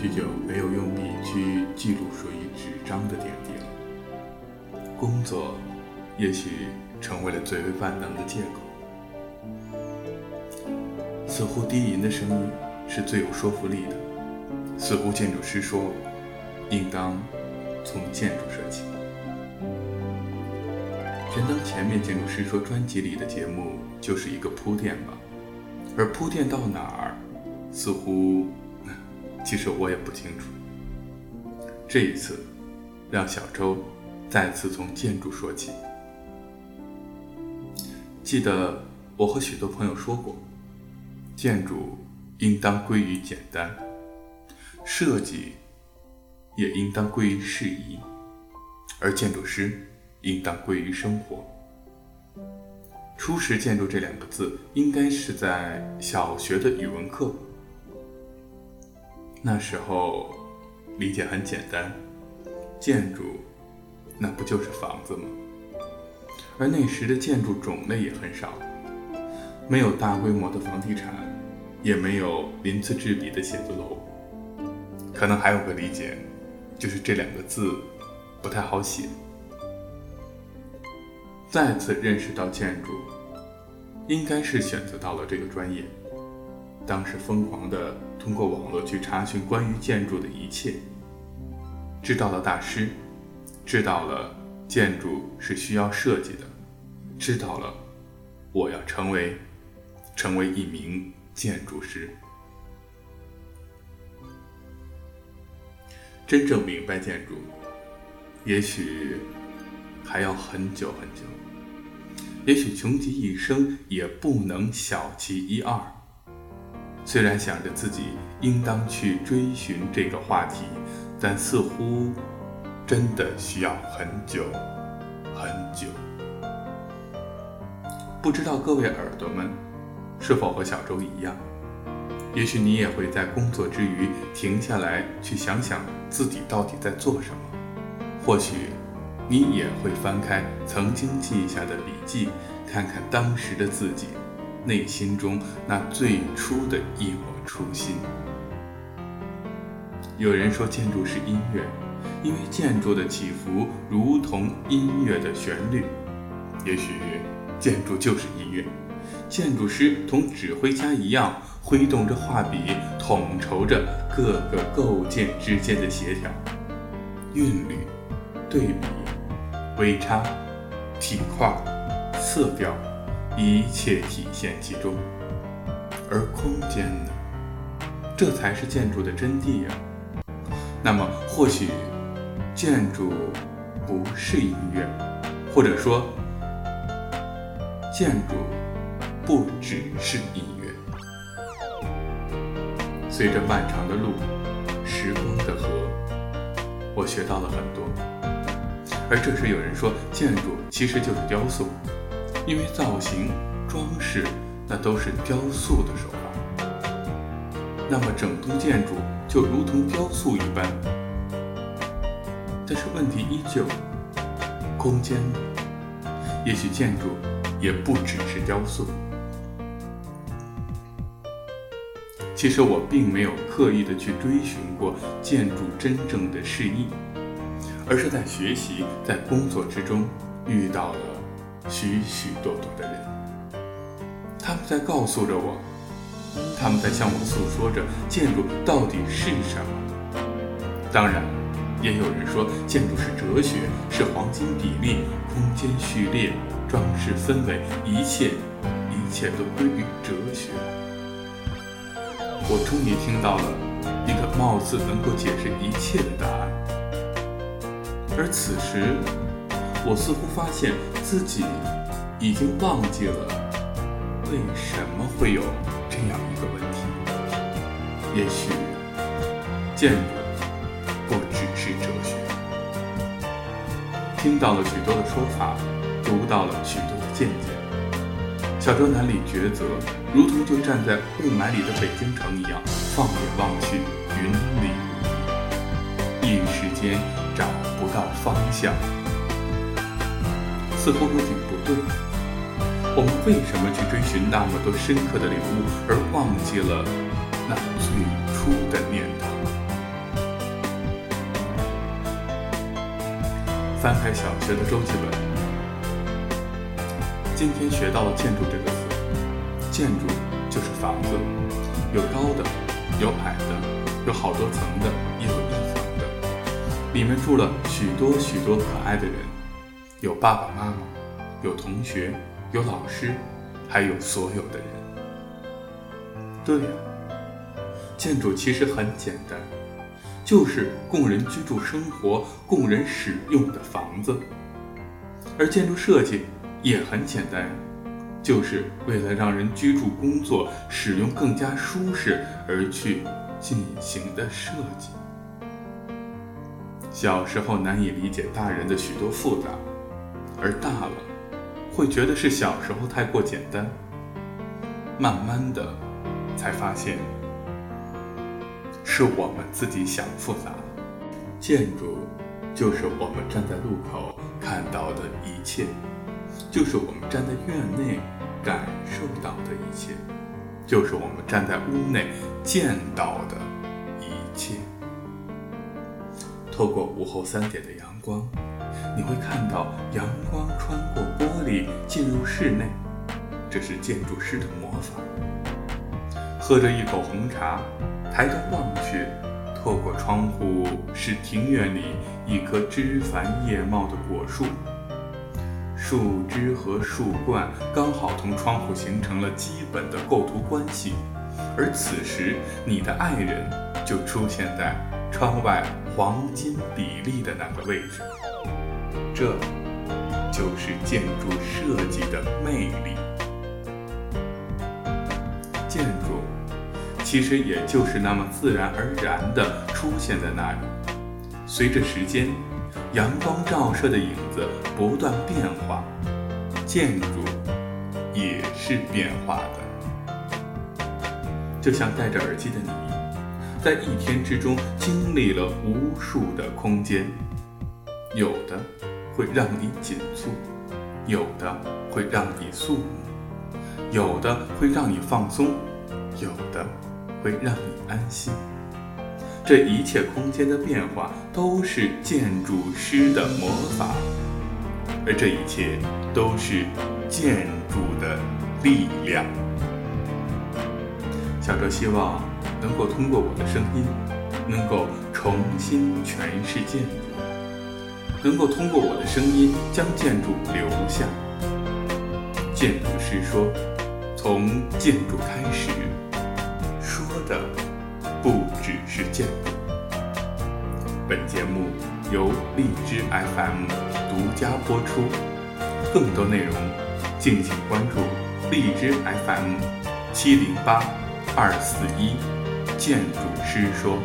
许久没有用笔去记录属于纸张的点滴了，工作也许成为了最为万能的借口。似乎低吟的声音是最有说服力的，似乎建筑师说，应当从建筑说起。全当前面建筑师说专辑里的节目就是一个铺垫吧，而铺垫到哪儿，似乎。其实我也不清楚。这一次，让小周再次从建筑说起。记得我和许多朋友说过，建筑应当归于简单，设计也应当归于适宜，而建筑师应当归于生活。初识建筑这两个字，应该是在小学的语文课。那时候理解很简单，建筑那不就是房子吗？而那时的建筑种类也很少，没有大规模的房地产，也没有鳞次栉比的写字楼。可能还有个理解，就是这两个字不太好写。再次认识到建筑，应该是选择到了这个专业。当时疯狂地通过网络去查询关于建筑的一切，知道了大师，知道了建筑是需要设计的，知道了我要成为成为一名建筑师。真正明白建筑，也许还要很久很久，也许穷极一生也不能小其一二。虽然想着自己应当去追寻这个话题，但似乎真的需要很久很久。不知道各位耳朵们是否和小周一样？也许你也会在工作之余停下来去想想自己到底在做什么。或许你也会翻开曾经记下的笔记，看看当时的自己。内心中那最初的一抹初心。有人说建筑是音乐，因为建筑的起伏如同音乐的旋律。也许建筑就是音乐，建筑师同指挥家一样，挥动着画笔，统筹着各个构件之间的协调、韵律、对比、微差、体块、色调。一切体现其中，而空间呢？这才是建筑的真谛呀。那么，或许建筑不是音乐，或者说，建筑不只是音乐。随着漫长的路，时光的河，我学到了很多。而这时有人说，建筑其实就是雕塑。因为造型、装饰，那都是雕塑的手法。那么整栋建筑就如同雕塑一般。但是问题依旧，空间呢？也许建筑也不只是雕塑。其实我并没有刻意的去追寻过建筑真正的释义，而是在学习、在工作之中遇到了。许许多多的人，他们在告诉着我，他们在向我诉说着建筑到底是什么。当然，也有人说建筑是哲学，是黄金比例、空间序列、装饰氛围，一切一切都归于哲学。我终于听到了一个貌似能够解释一切的答案，而此时。我似乎发现自己已经忘记了为什么会有这样一个问题。也许建筑不只是哲学。听到了许多的说法，读到了许多的见解。小周难里抉择，如同就站在雾霾里的北京城一样，放眼望去，云里，一时间找不到方向。似乎有点不对。我们为什么去追寻那么多深刻的领悟，而忘记了那最初的念头？翻开小学的周记本，今天学到了“建筑”这个词。建筑就是房子，有高的，有矮的，有好多层的，有。里面住了许多许多可爱的人，有爸爸妈妈，有同学，有老师，还有所有的人。对呀，建筑其实很简单。就是供人居住、生活、供人使用的房子，而建筑设计也很简单，就是为了让人居住、工作、使用更加舒适而去进行的设计。小时候难以理解大人的许多复杂，而大了会觉得是小时候太过简单，慢慢的才发现。是我们自己想复杂。建筑就是我们站在路口看到的一切，就是我们站在院内感受到的一切，就是我们站在屋内见到的一切。透过午后三点的阳光，你会看到阳光穿过玻璃进入室内，这是建筑师的魔法。喝着一口红茶。抬头望去，透过窗户是庭院里一棵枝繁叶茂的果树，树枝和树冠刚好同窗户形成了基本的构图关系，而此时你的爱人就出现在窗外黄金比例的那个位置，这就是建筑设计的魅力。建筑。其实也就是那么自然而然地出现在那里。随着时间，阳光照射的影子不断变化，建筑也是变化的。就像戴着耳机的你，在一天之中经历了无数的空间，有的会让你紧促，有的会让你肃穆，有的会让你放松，有的。会让你安心。这一切空间的变化都是建筑师的魔法，而这一切都是建筑的力量。小周希望能够通过我的声音，能够重新诠释建筑，能够通过我的声音将建筑留下。建筑师说：“从建筑开始。”说的不只是建筑。本节目由荔枝 FM 独家播出，更多内容敬请关注荔枝 FM 七零八二四一建筑师说。